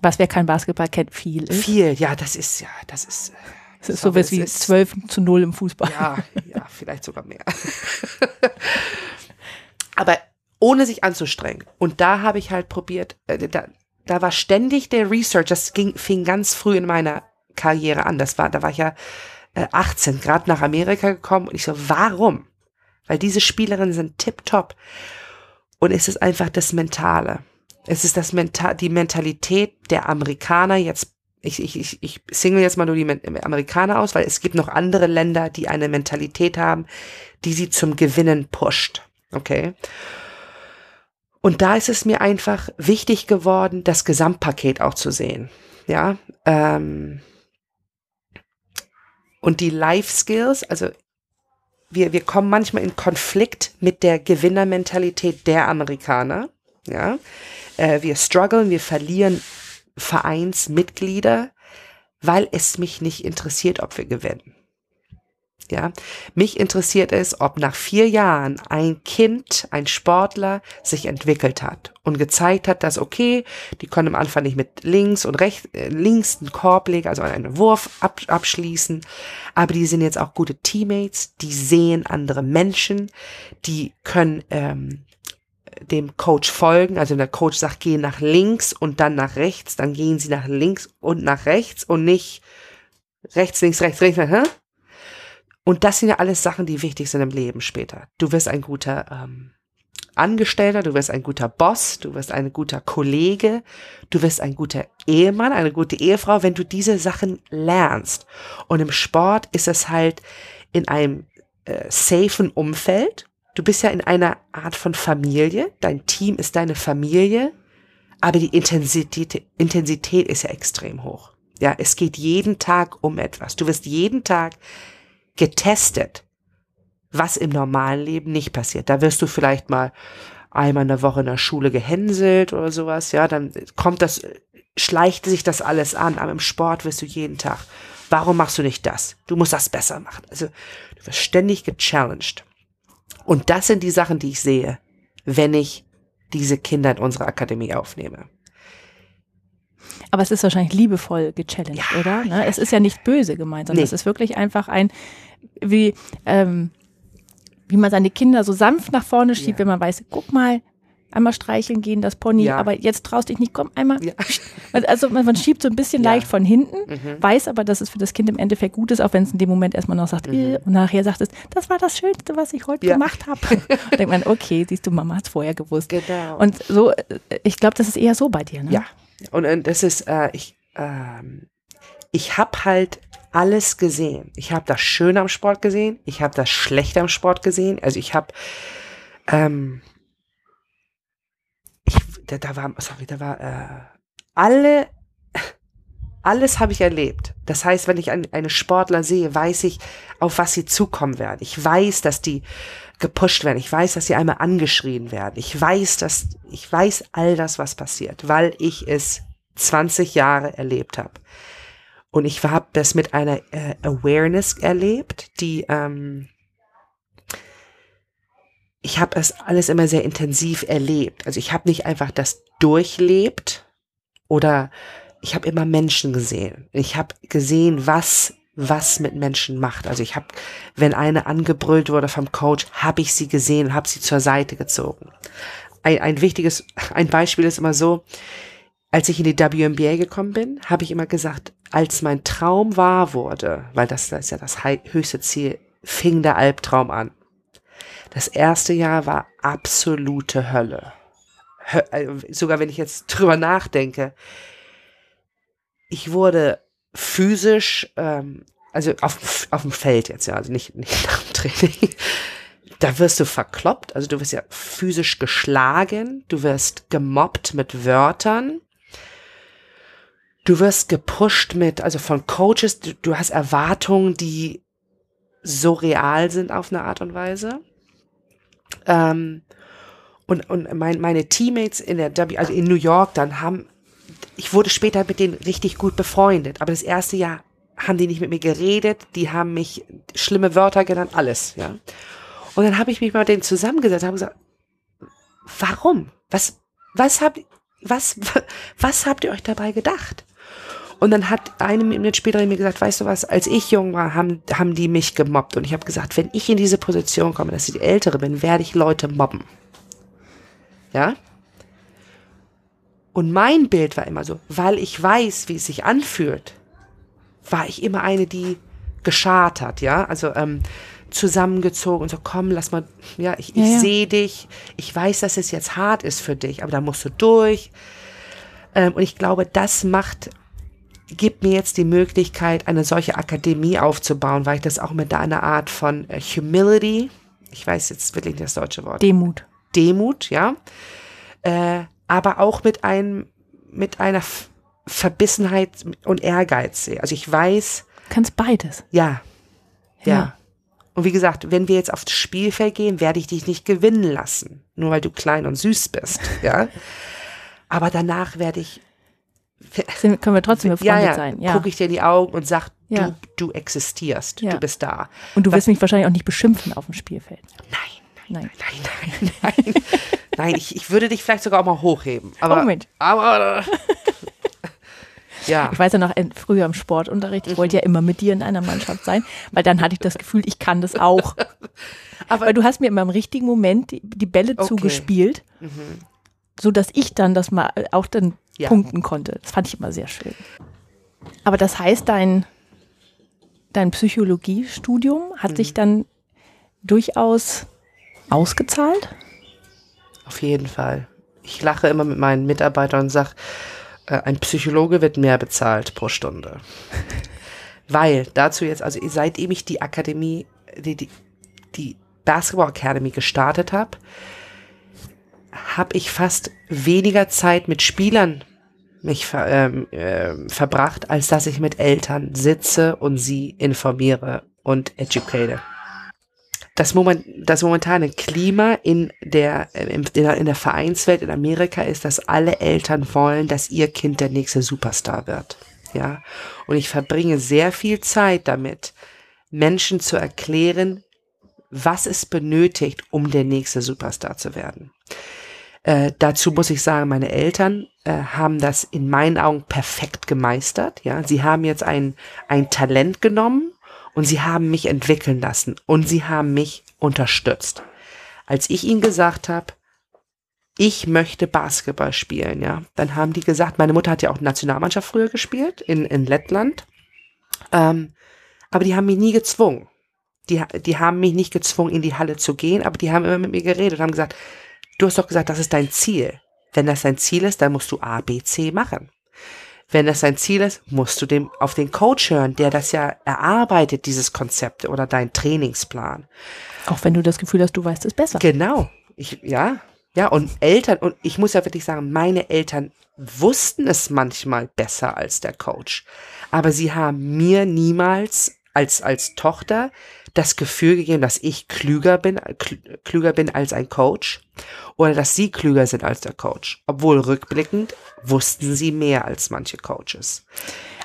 Was wer kein Basketball kennt, viel ist. Viel, ja, das ist ja, das ist. Das ist so was wie 12 zu 0 im Fußball. Ja, ja, vielleicht sogar mehr. Aber ohne sich anzustrengen. Und da habe ich halt probiert, äh, da, da war ständig der Research, das ging, fing ganz früh in meiner Karriere an. Das war, da war ich ja äh, 18, gerade nach Amerika gekommen und ich so, warum? Weil diese Spielerinnen sind tipptopp. Und es ist einfach das Mentale. Es ist das Menta die Mentalität der Amerikaner jetzt. Ich, ich, ich, ich single jetzt mal nur die Amerikaner aus, weil es gibt noch andere Länder, die eine Mentalität haben, die sie zum Gewinnen pusht. Okay? Und da ist es mir einfach wichtig geworden, das Gesamtpaket auch zu sehen. Ja, ähm, und die Life Skills, also wir, wir kommen manchmal in Konflikt mit der Gewinnermentalität der Amerikaner. Ja, äh, wir strugglen, wir verlieren Vereinsmitglieder, weil es mich nicht interessiert, ob wir gewinnen. Ja, mich interessiert es, ob nach vier Jahren ein Kind, ein Sportler sich entwickelt hat und gezeigt hat, dass okay, die konnten am Anfang nicht mit links und rechts, äh, links einen Korb legen, also einen Wurf ab, abschließen, aber die sind jetzt auch gute Teammates, die sehen andere Menschen, die können ähm, dem Coach folgen. Also wenn der Coach sagt, geh nach links und dann nach rechts, dann gehen sie nach links und nach rechts und nicht rechts, links, rechts, rechts. Hä? Und das sind ja alles Sachen, die wichtig sind im Leben später. Du wirst ein guter ähm, Angestellter, du wirst ein guter Boss, du wirst ein guter Kollege, du wirst ein guter Ehemann, eine gute Ehefrau, wenn du diese Sachen lernst. Und im Sport ist es halt in einem äh, safen Umfeld. Du bist ja in einer Art von Familie. Dein Team ist deine Familie. Aber die Intensität, Intensität ist ja extrem hoch. Ja, es geht jeden Tag um etwas. Du wirst jeden Tag getestet, was im normalen Leben nicht passiert. Da wirst du vielleicht mal einmal in der Woche in der Schule gehänselt oder sowas. Ja, dann kommt das, schleicht sich das alles an. Aber im Sport wirst du jeden Tag. Warum machst du nicht das? Du musst das besser machen. Also, du wirst ständig gechallenged. Und das sind die Sachen, die ich sehe, wenn ich diese Kinder in unsere Akademie aufnehme. Aber es ist wahrscheinlich liebevoll gechallenged, Ja, oder? Ne? ja, es ist ja nicht böse gemeint, sondern Nee. es ist wirklich einfach ein, wie, ähm, wie man seine Kinder so sanft nach vorne schiebt, Ja. wenn man weiß, guck mal, einmal streicheln gehen, das Pony, Ja. aber jetzt traust dich nicht, komm einmal. Ja. Also man, man schiebt so ein bisschen Ja. leicht von hinten, Mhm. weiß aber, dass es für das Kind im Endeffekt gut ist, auch wenn es in dem Moment erstmal noch sagt, äh, und nachher sagt es, das war das Schönste, was ich heute Mhm. Gemacht habe. denkt man, okay, siehst du, Mama hat es vorher gewusst. Genau. Und so, äh, ich glaube, das ist eher so bei dir, ne? Ja, und, und das ist, äh, ich, ähm, ich habe halt alles gesehen. Ich habe das Schöne am Sport gesehen, ich habe das Schlechte am Sport gesehen. Also ich habe, ähm, ich, da, da war, sorry, da war äh, alle, alles habe ich erlebt. Das heißt, wenn ich ein, eine Sportler sehe, weiß ich, auf was sie zukommen werden. Ich weiß, dass die gepusht werden. Ich weiß, dass sie einmal angeschrien werden. Ich weiß, dass ich weiß all das, was passiert, weil ich es 20 Jahre erlebt habe. Und ich habe das mit einer äh, Awareness erlebt, die ähm, ich habe es alles immer sehr intensiv erlebt. Also ich habe nicht einfach das durchlebt oder ich habe immer Menschen gesehen. Ich habe gesehen, was was mit Menschen macht. Also ich habe, wenn eine angebrüllt wurde vom Coach, habe ich sie gesehen, habe sie zur Seite gezogen. Ein, ein wichtiges, ein Beispiel ist immer so, als ich in die WNBA gekommen bin, habe ich immer gesagt, als mein Traum wahr wurde, weil das, das ist ja das höchste Ziel, fing der Albtraum an. Das erste Jahr war absolute Hölle. Hö äh, sogar wenn ich jetzt drüber nachdenke, ich wurde physisch, ähm, also auf, auf dem Feld jetzt, ja, also nicht, nicht nach dem Training, da wirst du verkloppt, also du wirst ja physisch geschlagen, du wirst gemobbt mit Wörtern, du wirst gepusht mit, also von Coaches, du, du hast Erwartungen, die so real sind auf eine Art und Weise. Ähm, und und mein, meine Teammates in der W, also in New York, dann haben, ich wurde später mit denen richtig gut befreundet, aber das erste Jahr haben die nicht mit mir geredet, die haben mich schlimme Wörter genannt, alles, ja. Und dann habe ich mich mal mit denen zusammengesetzt und habe gesagt, warum? Was, was habt, was, was habt ihr euch dabei gedacht? Und dann hat eine Minute später mir gesagt, weißt du was, als ich jung war, haben, haben die mich gemobbt. Und ich habe gesagt, wenn ich in diese Position komme, dass ich die Ältere bin, werde ich Leute mobben. Ja? Und mein Bild war immer so, weil ich weiß, wie es sich anfühlt, war ich immer eine, die geschart hat, ja, also ähm, zusammengezogen und so, komm, lass mal, ja, ich, ich Ja, ja. sehe dich, ich weiß, dass es jetzt hart ist für dich, aber da musst du durch. Ähm, und ich glaube, das macht, gibt mir jetzt die Möglichkeit, eine solche Akademie aufzubauen, weil ich das auch mit einer Art von äh, Humility, ich weiß jetzt wirklich nicht das deutsche Wort, Demut. Demut, ja, äh, aber auch mit einem, mit einer F Verbissenheit und Ehrgeiz. Also ich weiß, Kannst beides. ja, ja, Ja. Und wie gesagt, wenn wir jetzt aufs Spielfeld gehen, werde ich dich nicht gewinnen lassen, nur weil du klein und süß bist, ja. Aber danach werde ich, Sind, können wir trotzdem ja, befreundet ja, sein. Ja. gucke ich dir in die Augen und sag, Ja. du, du existierst, Ja. du bist da. Und du Was- wirst mich wahrscheinlich auch nicht beschimpfen auf dem Spielfeld. Nein, Nein. nein, nein, nein. Nein, ich, ich würde dich vielleicht sogar auch mal hochheben. Aber, Oh, Mensch. aber Ja. Ich weiß ja noch, früher im Sportunterricht, ich wollte ja immer mit dir in einer Mannschaft sein, weil dann hatte ich das Gefühl, ich kann das auch. Aber Weil du hast mir immer im richtigen Moment die, die Bälle Okay. zugespielt, so dass ich dann das mal äh, auch dann Ja. punkten konnte. Das fand ich immer sehr schön. Aber das heißt, dein, dein Psychologiestudium hat Mhm. sich dann durchaus ausgezahlt? Auf jeden Fall. Ich lache immer mit meinen Mitarbeitern und sage, äh, ein Psychologe wird mehr bezahlt pro Stunde. Weil dazu jetzt, also seitdem ich die Akademie, die, die, die Basketball Academy gestartet habe, habe ich fast weniger Zeit mit Spielern mich ver, ähm, ähm, verbracht, als dass ich mit Eltern sitze und sie informiere und educate das, Moment, das momentane Klima in der, äh, in der, in der Vereinswelt in Amerika ist, dass alle Eltern wollen, dass ihr Kind der nächste Superstar wird. Ja. Und ich verbringe sehr viel Zeit damit, Menschen zu erklären, was es benötigt, um der nächste Superstar zu werden. Äh, dazu muss ich sagen, meine Eltern äh, haben das in meinen Augen perfekt gemeistert. Ja, sie haben jetzt ein ein Talent genommen und sie haben mich entwickeln lassen und sie haben mich unterstützt. Als ich ihnen gesagt habe, ich möchte Basketball spielen, ja, dann haben die gesagt, meine Mutter hat ja auch Nationalmannschaft früher gespielt in in Lettland, ähm, aber die haben mich nie gezwungen. Die, die haben mich nicht gezwungen, in die Halle zu gehen, aber die haben immer mit mir geredet und haben gesagt, du hast doch gesagt, das ist dein Ziel. Wenn das dein Ziel ist, dann musst du A, B, C machen. Wenn das dein Ziel ist, musst du dem auf den Coach hören, der das ja erarbeitet, dieses Konzept oder dein Trainingsplan. Auch wenn du das Gefühl hast, du weißt es besser. Genau. Ich, ja, ja, und Eltern, und ich muss ja wirklich sagen, meine Eltern wussten es manchmal besser als der Coach. Aber sie haben mir niemals als, als Tochter das Gefühl gegeben, dass ich klüger bin, klü- klüger bin als ein Coach oder dass sie klüger sind als der Coach. Obwohl rückblickend wussten sie mehr als manche Coaches.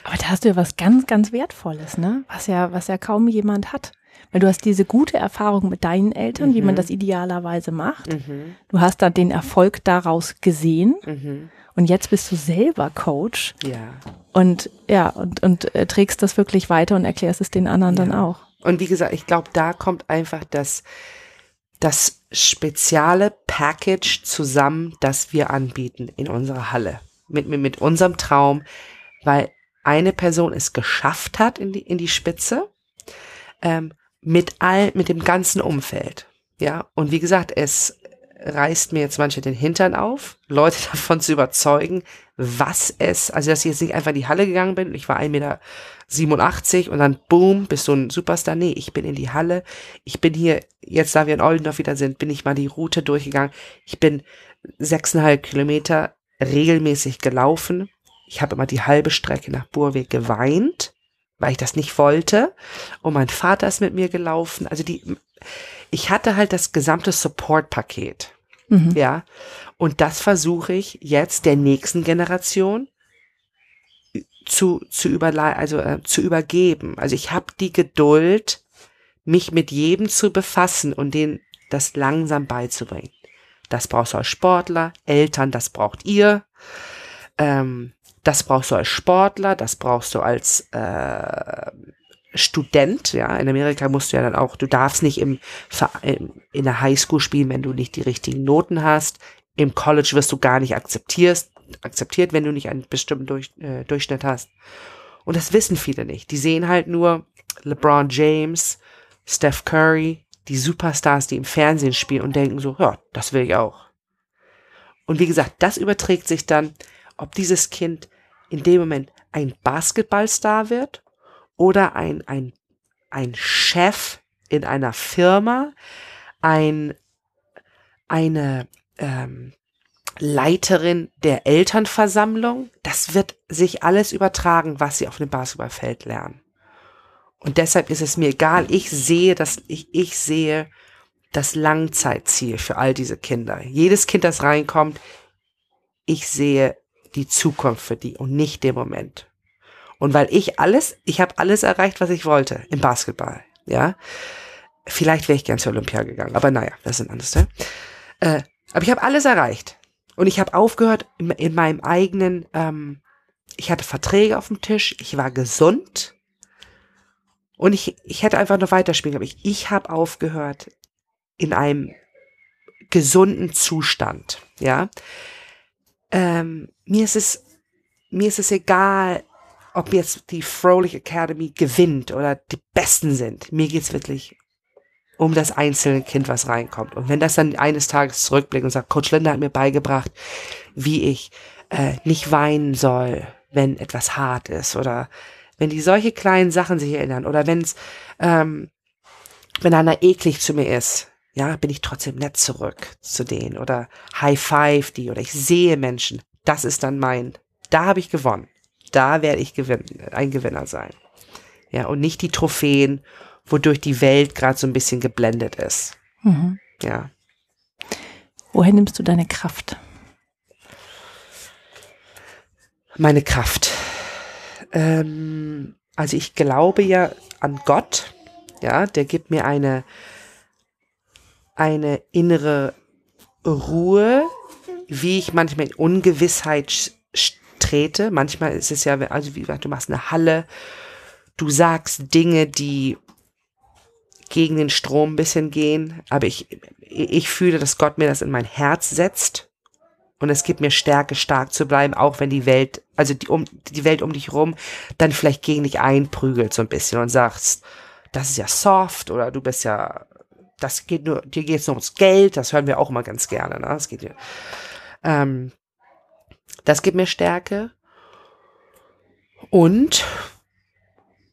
Aber da hast du ja was ganz, ganz Wertvolles, ne? Was ja, was ja kaum jemand hat. Weil du hast diese gute Erfahrung mit deinen Eltern, wie man das idealerweise macht. Du hast dann den Erfolg daraus gesehen. Und jetzt bist du selber Coach Ja. und ja, und, und äh, trägst das wirklich weiter und erklärst es den anderen dann auch. Und wie gesagt, ich glaube, da kommt einfach das, das spezielle Package zusammen, das wir anbieten in unserer Halle. Mit, mit, mit unserem Traum, weil eine Person es geschafft hat in die, in die Spitze, ähm, mit all, mit dem ganzen Umfeld. Ja, und wie gesagt, es reißt mir jetzt manche den Hintern auf, Leute davon zu überzeugen, was es, also dass ich jetzt nicht einfach in die Halle gegangen bin, ich war 1,87 Meter und dann boom, bist du ein Superstar. Nee, ich bin in die Halle, ich bin hier, jetzt da wir in Oldendorf wieder sind, bin ich mal die Route durchgegangen. Ich bin sechseinhalb Kilometer regelmäßig gelaufen. Ich habe immer die halbe Strecke nach Burweg geweint, weil ich das nicht wollte. Und mein Vater ist mit mir gelaufen. Also die, ich hatte halt das gesamte Support-Paket. Mhm. Ja. Und das versuche ich jetzt der nächsten Generation zu, zu überlei also äh, zu übergeben. Also ich habe die Geduld, mich mit jedem zu befassen und denen das langsam beizubringen. Das brauchst du als Sportler, Eltern, das braucht ihr. Ähm, das brauchst du als Sportler, das brauchst du als äh, Student, ja, in Amerika musst du ja dann auch, du darfst nicht im, in der Highschool spielen, wenn du nicht die richtigen Noten hast. Im College wirst du gar nicht akzeptiert, akzeptiert, wenn du nicht einen bestimmten Durch, äh, Durchschnitt hast. Und das wissen viele nicht. Die sehen halt nur LeBron James, Steph Curry, die Superstars, die im Fernsehen spielen und denken so, ja, das will ich auch. Und wie gesagt, das überträgt sich dann, ob dieses Kind in dem Moment ein Basketballstar wird oder ein, ein, ein Chef in einer Firma, ein, eine ähm, Leiterin der Elternversammlung. Das wird sich alles übertragen, was sie auf dem Basketballfeld lernen. Und deshalb ist es mir egal. Ich sehe das, ich, ich sehe das Langzeitziel für all diese Kinder. Jedes Kind, das reinkommt, ich sehe die Zukunft für die und nicht den Moment. Und weil ich alles, ich habe alles erreicht, was ich wollte im Basketball, ja. Vielleicht wäre ich gern zur Olympia gegangen, aber naja, das ist ein anderes Teil. Äh, aber ich habe alles erreicht. Und ich habe aufgehört, in, in meinem eigenen ähm, ich hatte Verträge auf dem Tisch, ich war gesund und ich, ich hätte einfach noch weiterspielen, aber ich, ich habe aufgehört in einem gesunden Zustand, ja. Ähm, mir ist es, mir ist es egal, ob jetzt die Frolich Academy gewinnt oder die Besten sind. Mir geht's wirklich um das einzelne Kind, was reinkommt. Und wenn das dann eines Tages zurückblickt und sagt, Coach Linda hat mir beigebracht, wie ich äh, nicht weinen soll, wenn etwas hart ist oder wenn die solche kleinen Sachen sich erinnern oder wenn's, ähm, wenn einer eklig zu mir ist, ja, bin ich trotzdem nett zurück zu denen oder High Five die oder ich sehe Menschen. Das ist dann mein, da habe ich gewonnen. Da werde ich gewinn, ein Gewinner sein. Ja, und nicht die Trophäen, wodurch die Welt gerade so ein bisschen geblendet ist. Mhm. Ja. Woher nimmst du deine Kraft? Meine Kraft. Ähm, also ich glaube ja an Gott. Ja, der gibt mir eine, eine innere Ruhe, wie ich manchmal in Ungewissheit trete. Manchmal ist es ja, also wie gesagt, du machst eine Halle, du sagst Dinge, die gegen den Strom ein bisschen gehen, aber ich, ich fühle, dass Gott mir das in mein Herz setzt und es gibt mir Stärke, stark zu bleiben, auch wenn die Welt, also die, um, die Welt um dich rum dann vielleicht gegen dich einprügelt so ein bisschen und sagst, das ist ja soft oder du bist ja, das geht nur, dir geht's nur ums Geld, das hören wir auch immer ganz gerne, ne? Das geht dir, ähm, das gibt mir Stärke und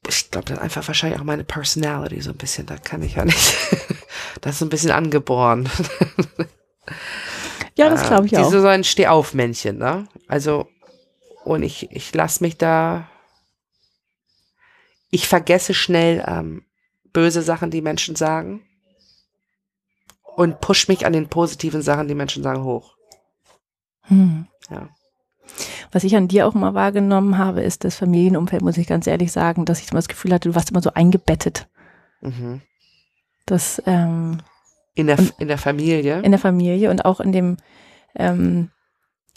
ich glaube, dann einfach wahrscheinlich auch meine Personality so ein bisschen, da kann ich ja nicht, das ist so ein bisschen angeboren. Ja, das glaube ich äh, auch. Diese so ein Stehaufmännchen, ne? Also, und ich, ich lasse mich da, ich vergesse schnell ähm, böse Sachen, die Menschen sagen und push mich an den positiven Sachen, die Menschen sagen, hoch. Hm. Ja. Was ich an dir auch mal wahrgenommen habe, ist das Familienumfeld, muss ich ganz ehrlich sagen, dass ich immer das Gefühl hatte, du warst immer so eingebettet. Mhm. Das ähm, In, der, in der Familie. in der Familie und auch in dem, ähm,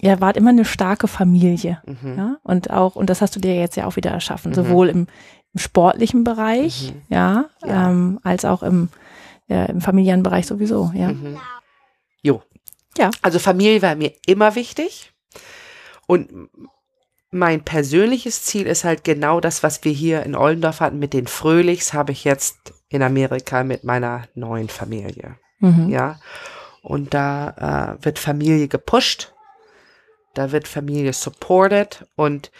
ja, wart immer eine starke Familie. mhm. Ja, und auch, und das hast du dir jetzt ja auch wieder erschaffen, Mhm. sowohl im, im sportlichen Bereich, Mhm. ja, Ja. Ähm, als auch im, äh, im familiären Bereich sowieso, ja. Mhm. Jo. Ja. Also Familie war mir immer wichtig. Und mein persönliches Ziel ist halt genau das, was wir hier in Ollendorf hatten mit den Fröhlichs, habe ich jetzt in Amerika mit meiner neuen Familie. Mhm. Ja. Und da äh, wird Familie gepusht, da wird Familie supported und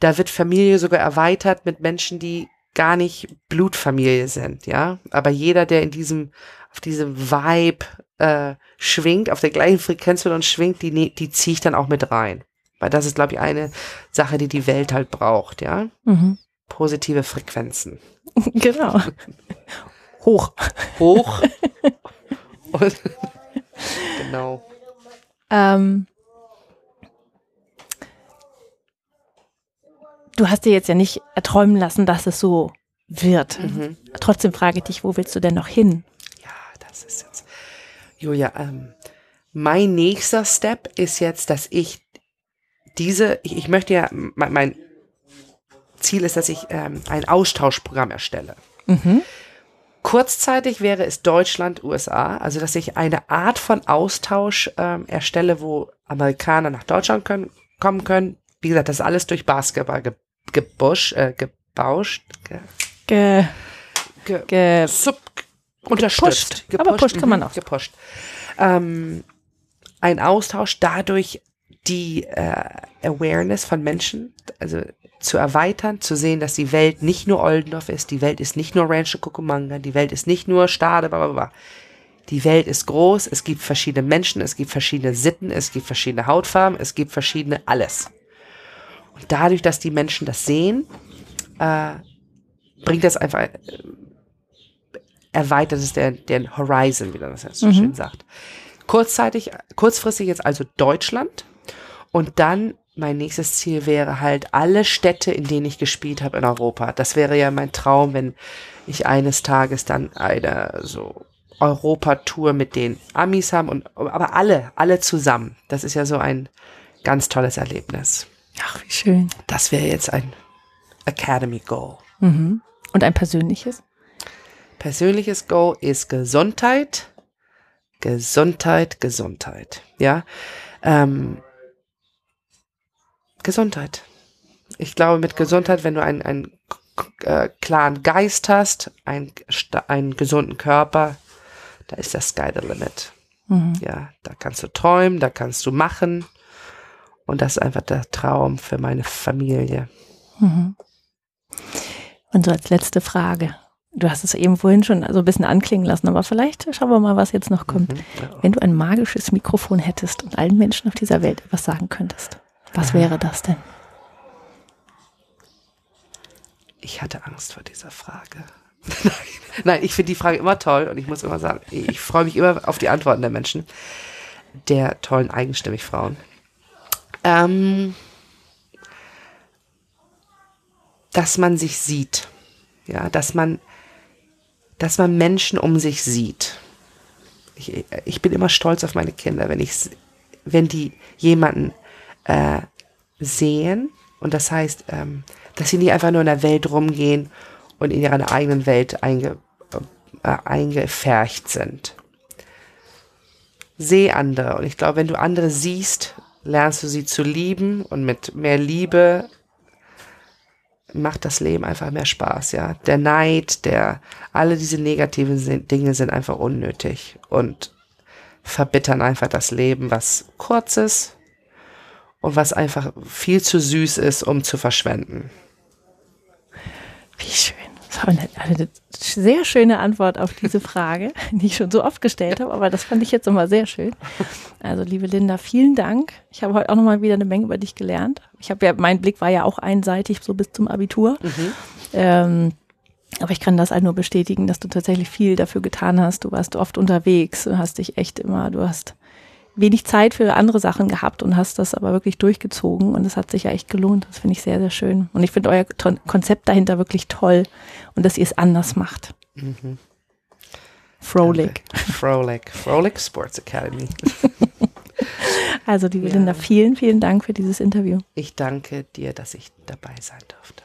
da wird Familie sogar erweitert mit Menschen, die gar nicht Blutfamilie sind, ja. Aber jeder, der in diesem, auf diesem Vibe äh, schwingt, auf der gleichen Frequenz mit uns schwingt, die, ne- die ziehe ich dann auch mit rein. Weil das ist, glaube ich, eine Sache, die die Welt halt braucht, ja. Mhm. Positive Frequenzen. genau. Hoch. Hoch. und, genau. Ähm, du hast dir jetzt ja nicht erträumen lassen, dass es so wird. Mhm. Trotzdem frage ich dich, wo willst du denn noch hin? Ja, das ist jetzt. Julia, ähm, mein nächster Step ist jetzt, dass ich diese, ich, ich möchte ja, mein, mein Ziel ist, dass ich ähm, ein Austauschprogramm erstelle. Mhm. Kurzzeitig wäre es Deutschland, USA, also dass ich eine Art von Austausch ähm, erstelle, wo Amerikaner nach Deutschland können, kommen können. Wie gesagt, das ist alles durch Basketball ge, gebusch, äh, gebauscht, ge, Ge, ge, ge, sub, unterstützt. Gepusht. Aber pusht kann man mhm, auch. Gepusht. Ähm, ein Austausch dadurch, die äh, Awareness von Menschen, also zu erweitern, zu sehen, dass die Welt nicht nur Oldendorf ist, die Welt ist nicht nur Rancho Cucamonga, die Welt ist nicht nur Stade, bla, bla, bla. Die Welt ist groß, es gibt verschiedene Menschen, es gibt verschiedene Sitten, es gibt verschiedene Hautfarben, es gibt verschiedene alles. Und dadurch, dass die Menschen das sehen, äh, bringt das einfach, äh, erweitert es der, den Horizon, wie man das jetzt so Mhm. schön sagt. Kurzzeitig, kurzfristig jetzt also Deutschland und dann mein nächstes Ziel wäre halt alle Städte, in denen ich gespielt habe in Europa. Das wäre ja mein Traum, wenn ich eines Tages dann eine so Europatour mit den Amis haben und aber alle, alle zusammen. Das ist ja so ein ganz tolles Erlebnis. Ach, wie schön. Das wäre jetzt ein Academy Goal. Mhm. Und ein persönliches? Persönliches Goal ist Gesundheit, Gesundheit, Gesundheit. Ja, ähm, Gesundheit. Ich glaube, mit Gesundheit, wenn du einen, einen äh, klaren Geist hast, einen, einen gesunden Körper, da ist der Sky the limit. Mhm. Ja, da kannst du träumen, da kannst du machen. Und das ist einfach der Traum für meine Familie. Mhm. Und so als letzte Frage. Du hast es eben vorhin schon so ein bisschen anklingen lassen, aber vielleicht schauen wir mal, was jetzt noch kommt. Mhm, ja. Wenn du ein magisches Mikrofon hättest und allen Menschen auf dieser Welt etwas sagen könntest, was wäre das denn? Ich hatte Angst vor dieser Frage. Nein, ich finde die Frage immer toll und ich muss immer sagen, ich freue mich immer auf die Antworten der Menschen, der tollen eigenstimmig Frauen. Ähm, dass man sich sieht, ja, dass man, dass man Menschen um sich sieht. Ich, ich bin immer stolz auf meine Kinder, wenn ich, wenn die jemanden äh, sehen und das heißt, ähm, dass sie nicht einfach nur in der Welt rumgehen und in ihrer eigenen Welt einge, äh, eingefärcht sind. Seh andere. Und ich glaube, wenn du andere siehst, lernst du sie zu lieben und mit mehr Liebe macht das Leben einfach mehr Spaß, ja. Der Neid, der, alle diese negativen Dinge sind einfach unnötig und verbittern einfach das Leben, was kurz ist und was einfach viel zu süß ist, um zu verschwenden. Wie schön. Das war eine, eine sehr schöne Antwort auf diese Frage, die ich schon so oft gestellt habe, aber das fand ich jetzt nochmal sehr schön. Also, liebe Linda, vielen Dank. Ich habe heute auch nochmal wieder eine Menge über dich gelernt. Ich habe ja, mein Blick war ja auch einseitig, so bis zum Abitur. Mhm. Ähm, aber ich kann das halt nur bestätigen, dass du tatsächlich viel dafür getan hast. Du warst oft unterwegs, du hast dich echt immer, du hast wenig Zeit für andere Sachen gehabt und hast das aber wirklich durchgezogen und es hat sich ja echt gelohnt. Das finde ich sehr, sehr schön. Und ich finde euer Konzept dahinter wirklich toll und dass ihr es anders macht. Mhm. Frolik. Frolik. Frolik Sports Academy. also, liebe ja. Linda, vielen, vielen Dank für dieses Interview. Ich danke dir, dass ich dabei sein durfte.